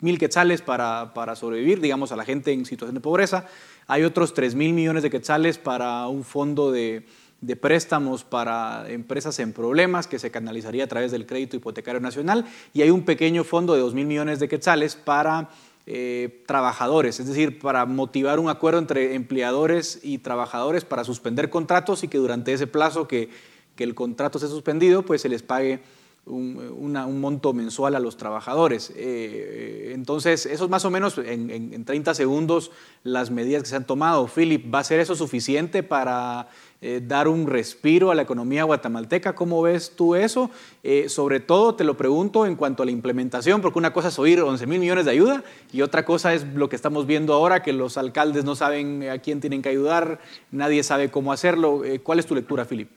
Speaker 6: mil quetzales para, para sobrevivir, digamos, a la gente en situación de pobreza. Hay otros 3 mil millones de quetzales para un fondo de de préstamos para empresas en problemas que se canalizaría a través del crédito hipotecario nacional y hay un pequeño fondo de 2 mil millones de quetzales para eh, trabajadores, es decir, para motivar un acuerdo entre empleadores y trabajadores para suspender contratos y que durante ese plazo que, que el contrato se suspendido, pues se les pague un, monto mensual a los trabajadores. Eh, entonces, eso es más o menos en, en, 30 segundos las medidas que se han tomado. Philip, ¿va a ser eso suficiente para eh, dar un respiro a la economía guatemalteca? ¿Cómo ves tú eso? Eh, sobre todo te lo pregunto en cuanto a la implementación, porque una cosa es oír 11 mil millones de ayuda y otra cosa es lo que estamos viendo ahora, que los alcaldes no saben a quién tienen que ayudar, nadie sabe cómo hacerlo. ¿Cuál es tu lectura, Philip?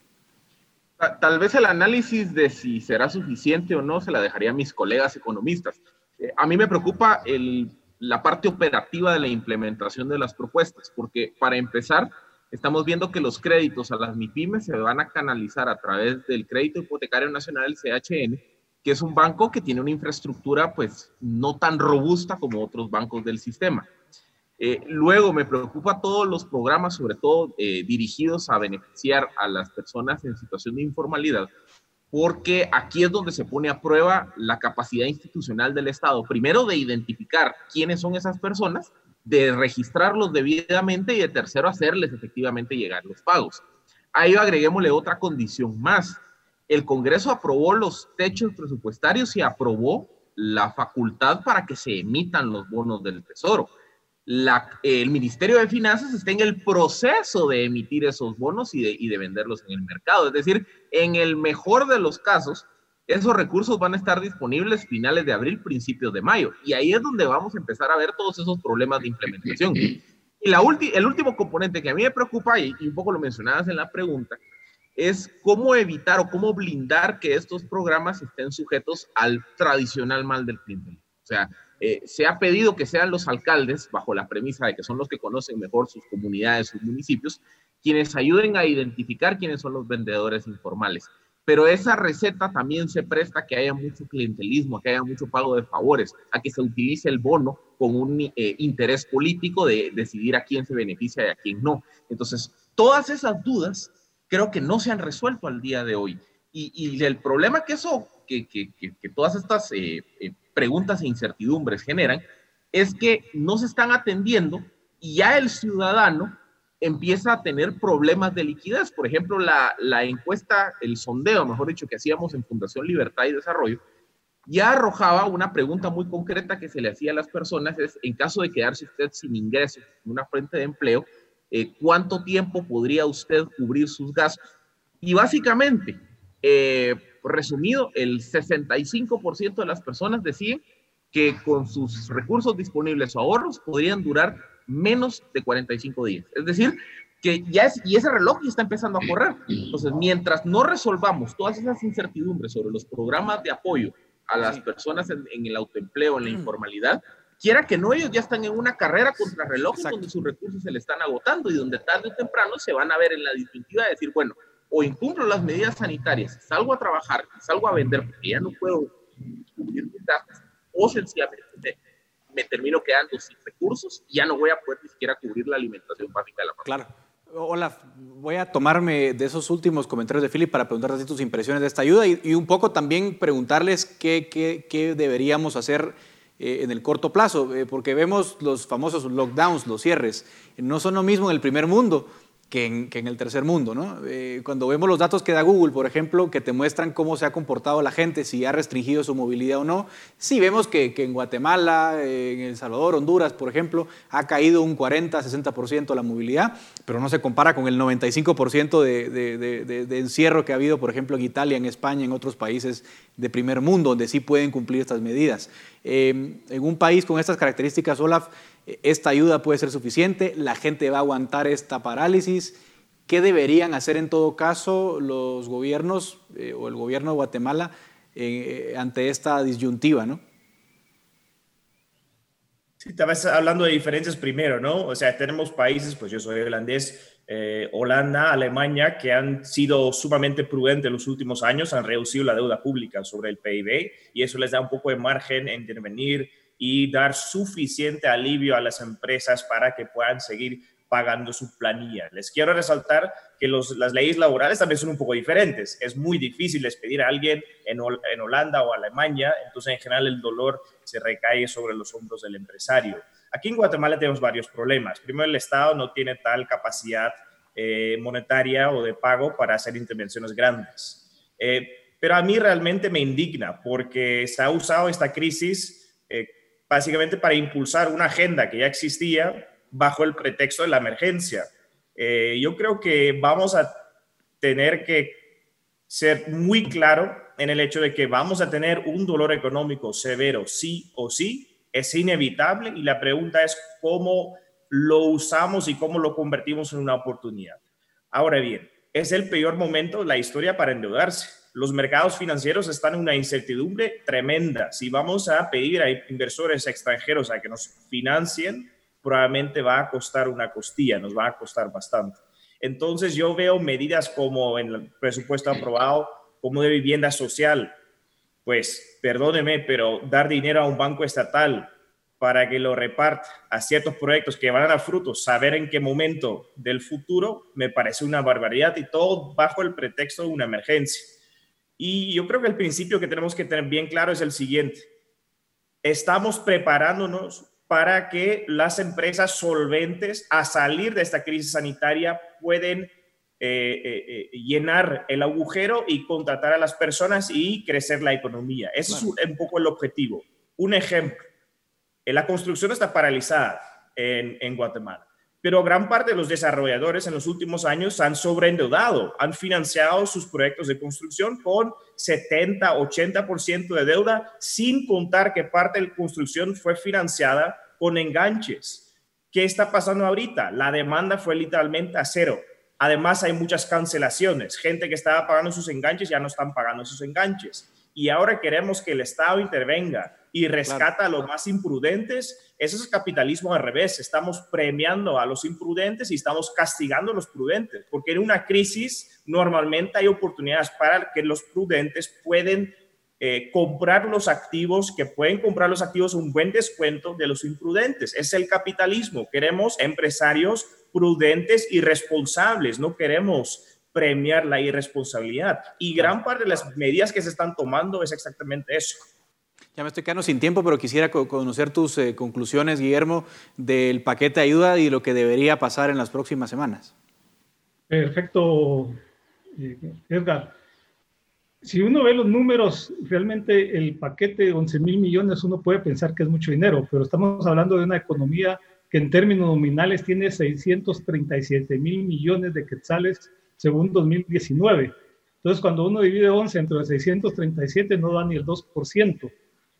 Speaker 7: Tal vez el análisis de si será suficiente o no se la dejaría a mis colegas economistas. Eh, a mí me preocupa la parte operativa de la implementación de las propuestas, porque para empezar, estamos viendo que los créditos a las MIPIMES se van a canalizar a través del Crédito Hipotecario Nacional, el CHN, que es un banco que tiene una infraestructura pues no tan robusta como otros bancos del sistema. Eh, luego me preocupa todos los programas, sobre todo eh, dirigidos a beneficiar a las personas en situación de informalidad, porque aquí es donde se pone a prueba la capacidad institucional del Estado, primero de identificar quiénes son esas personas, de registrarlos debidamente y de tercero hacerles efectivamente llegar los pagos. A ello agreguémosle otra condición más. El Congreso aprobó los techos presupuestarios y aprobó la facultad para que se emitan los bonos del Tesoro el Ministerio de Finanzas está en el proceso de emitir esos bonos y de, y de venderlos en el mercado. Es decir, en el mejor de los casos, esos recursos van a estar disponibles finales de abril, principios de mayo. Y ahí es donde vamos a empezar a ver todos esos problemas de implementación. Y la el último componente que a mí me preocupa, y, un poco lo mencionabas en la pregunta, es cómo evitar o cómo blindar que estos programas estén sujetos al tradicional mal del cliente. O sea, eh, se ha pedido que sean los alcaldes, bajo la premisa de que son los que conocen mejor sus comunidades, sus municipios, quienes ayuden a identificar quiénes son los vendedores informales. Pero esa receta también se presta a que haya mucho clientelismo, a que haya mucho pago de favores, a que se utilice el bono con un eh, interés político de decidir a quién se beneficia y a quién no. Entonces, todas esas dudas creo que no se han resuelto al día de hoy. Y, el problema que eso, que, que, que todas estas eh, eh, preguntas e incertidumbres generan, es que no se están atendiendo y ya el ciudadano empieza a tener problemas de liquidez. Por ejemplo, la, la, encuesta, el sondeo, mejor dicho, que hacíamos en Fundación Libertad y Desarrollo, ya arrojaba una pregunta muy concreta que se le hacía a las personas, es en caso de quedarse usted sin ingresos en una fuente de empleo, eh, ¿cuánto tiempo podría usted cubrir sus gastos? Y básicamente, eh, resumido, el 65% de las personas decían que con sus recursos disponibles o ahorros podrían durar menos de 45 días. Es decir, que ya es, y ese reloj ya está empezando a correr. Entonces, mientras no resolvamos todas esas incertidumbres sobre los programas de apoyo a las personas en, el autoempleo, en la mm. informalidad, quiera que no, ellos ya están en una carrera contra reloj donde sus recursos se le están agotando y donde tarde o temprano se van a ver en la disyuntiva de decir, bueno, o incumplo las medidas sanitarias, salgo a trabajar, salgo a vender porque ya no puedo cubrir mis gastos, o sencillamente me termino quedando sin recursos y ya no voy a poder ni siquiera cubrir la alimentación básica de la
Speaker 6: familia. Claro. Hola, voy a tomarme de esos últimos comentarios de Philip para preguntarte tus impresiones de esta ayuda y, un poco también preguntarles qué, qué, qué deberíamos hacer eh, en el corto plazo, eh, porque vemos los famosos lockdowns, los cierres, no son lo mismo en el primer mundo que en, el tercer mundo. Eh, cuando vemos los datos que da Google, por ejemplo, que te muestran cómo se ha comportado la gente, si ha restringido su movilidad o no, sí vemos que, en Guatemala, en El Salvador, Honduras, por ejemplo, ha caído un 40-60% la movilidad, pero no se compara con el 95% de, de, de, encierro que ha habido, por ejemplo, en Italia, en España, en otros países de primer mundo, donde sí pueden cumplir estas medidas. Eh, en un país con estas características, Olaf, esta ayuda puede ser suficiente, la gente va a aguantar esta parálisis. ¿Qué deberían hacer en todo caso los gobiernos eh, o el gobierno de Guatemala eh, ante esta disyuntiva, no?
Speaker 8: Sí, estabas hablando de diferencias primero, ¿no? O sea, tenemos países, pues yo soy holandés, eh, Holanda, Alemania, que han sido sumamente prudentes en los últimos años, han reducido la deuda pública sobre el PIB y eso les da un poco de margen en intervenir y dar suficiente alivio a las empresas para que puedan seguir pagando su planilla. Les quiero resaltar que las leyes laborales también son un poco diferentes. Es muy difícil despedir a alguien en, en Holanda o Alemania, entonces en general el dolor se recae sobre los hombros del empresario. Aquí en Guatemala tenemos varios problemas. Primero, el Estado no tiene tal capacidad eh, monetaria o de pago para hacer intervenciones grandes. Eh, pero a mí realmente me indigna porque se ha usado esta crisis eh, básicamente para impulsar una agenda que ya existía bajo el pretexto de la emergencia. Eh, yo creo que vamos a tener que ser muy claro en el hecho de que vamos a tener un dolor económico severo, sí o sí, es inevitable y la pregunta es cómo lo usamos y cómo lo convertimos en una oportunidad. Ahora bien, es el peor momento de la historia para endeudarse los mercados financieros están en una incertidumbre tremenda. Si vamos a pedir a inversores extranjeros a que nos financien, probablemente va a costar una costilla, nos va a costar bastante. Entonces yo veo medidas como en el presupuesto aprobado, como de vivienda social. Pues perdóneme, pero dar dinero a un banco estatal para que lo reparta a ciertos proyectos que van a dar frutos, saber en qué momento del futuro, me parece una barbaridad y todo bajo el pretexto de una emergencia. Y yo creo que el principio que tenemos que tener bien claro es el siguiente. Estamos preparándonos para que las empresas solventes a salir de esta crisis sanitaria pueden eh, eh, eh, llenar el agujero y contratar a las personas y crecer la economía. Ese es un, poco el objetivo. Un ejemplo, la construcción está paralizada en, en Guatemala pero gran parte de los desarrolladores en los últimos años han sobreendeudado, han financiado sus proyectos de construcción con 70, 80% de deuda, sin contar que parte de la construcción fue financiada con enganches. ¿Qué está pasando ahorita? La demanda fue literalmente a cero. Además, hay muchas cancelaciones. Gente que estaba pagando sus enganches ya no están pagando sus enganches. Y ahora queremos que el Estado intervenga y rescata a los más imprudentes. Eso es el capitalismo al revés. Estamos premiando a los imprudentes y estamos castigando a los prudentes, porque en una crisis normalmente hay oportunidades para que los prudentes pueden eh, comprar los activos, que pueden comprar los activos a un buen descuento de los imprudentes. Es el capitalismo. Queremos empresarios prudentes y responsables, no queremos premiar la irresponsabilidad. Y gran parte de las medidas que se están tomando es exactamente eso.
Speaker 6: Ya me estoy quedando sin tiempo, pero quisiera conocer tus eh, conclusiones, Guillermo, del paquete de ayuda y lo que debería pasar en las próximas semanas.
Speaker 9: Perfecto, Edgar si uno ve los números, realmente el paquete de 11 mil millones uno puede pensar que es mucho dinero, pero estamos hablando de una economía que en términos nominales tiene 637 mil millones de quetzales según 2019. Entonces, cuando uno divide 11 entre 637, no da ni el 2%.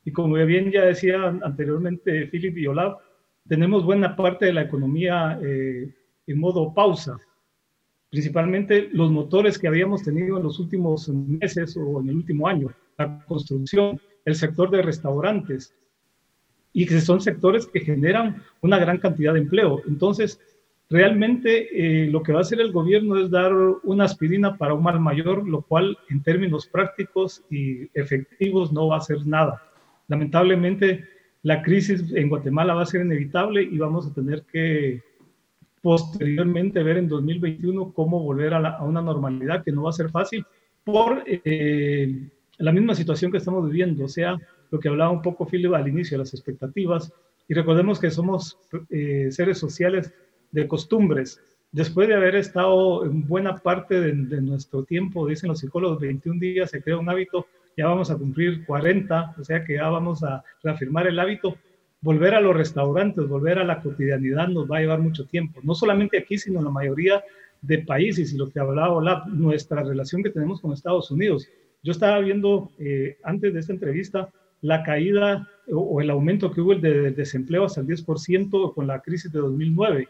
Speaker 9: Y como bien ya decía anteriormente Philip y Olaf, tenemos buena parte de la economía eh, en modo pausa principalmente los motores que habíamos tenido en los últimos meses o en el último año, la construcción, el sector de restaurantes, y que son sectores que generan una gran cantidad de empleo. Entonces, realmente eh, lo que va a hacer el gobierno es dar una aspirina para un mal mayor, lo cual en términos prácticos y efectivos no va a hacer nada. Lamentablemente, la crisis en Guatemala va a ser inevitable y vamos a tener que posteriormente ver en 2021 cómo volver a, una normalidad que no va a ser fácil por eh, la misma situación que estamos viviendo, o sea, lo que hablaba un poco Philip al inicio, las expectativas, y recordemos que somos eh, seres sociales de costumbres. Después de haber estado en buena parte de, de, nuestro tiempo, dicen los psicólogos, 21 días se crea un hábito, ya vamos a cumplir 40, o sea que ya vamos a reafirmar el hábito, volver a los restaurantes, volver a la cotidianidad nos va a llevar mucho tiempo. No solamente aquí, sino en la mayoría de países y lo que hablaba nuestra relación que tenemos con Estados Unidos. Yo estaba viendo eh, antes de esta entrevista la caída o, el aumento que hubo el de, desempleo hasta el 10% con la crisis de 2009.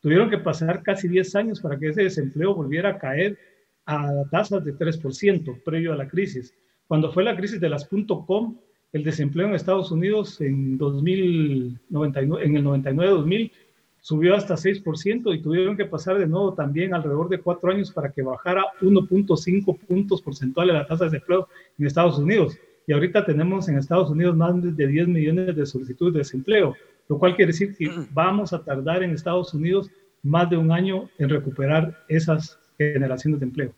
Speaker 9: Tuvieron que pasar casi 10 años para que ese desempleo volviera a caer a tasas de 3% previo a la crisis. Cuando fue la crisis de las .com, el desempleo en Estados Unidos en, 2099, en el 99-2000 subió hasta 6% y tuvieron que pasar de nuevo también alrededor de cuatro años para que bajara 1.5 puntos porcentuales la tasa de desempleo en Estados Unidos. Y ahorita tenemos en Estados Unidos más de 10 millones de solicitudes de desempleo, lo cual quiere decir que vamos a tardar en Estados Unidos más de un año en recuperar esas generaciones de empleo.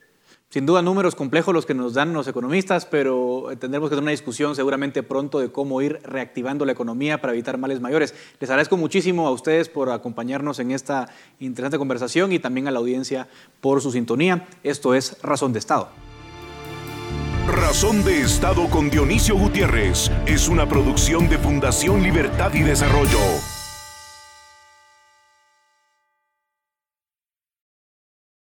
Speaker 6: Sin duda números complejos los que nos dan los economistas, pero tendremos que tener una discusión seguramente pronto de cómo ir reactivando la economía para evitar males mayores. Les agradezco muchísimo a ustedes por acompañarnos en esta interesante conversación y también a la audiencia por su sintonía. Esto es Razón de Estado.
Speaker 1: Razón de Estado con Dionisio Gutiérrez es una producción de Fundación Libertad y Desarrollo.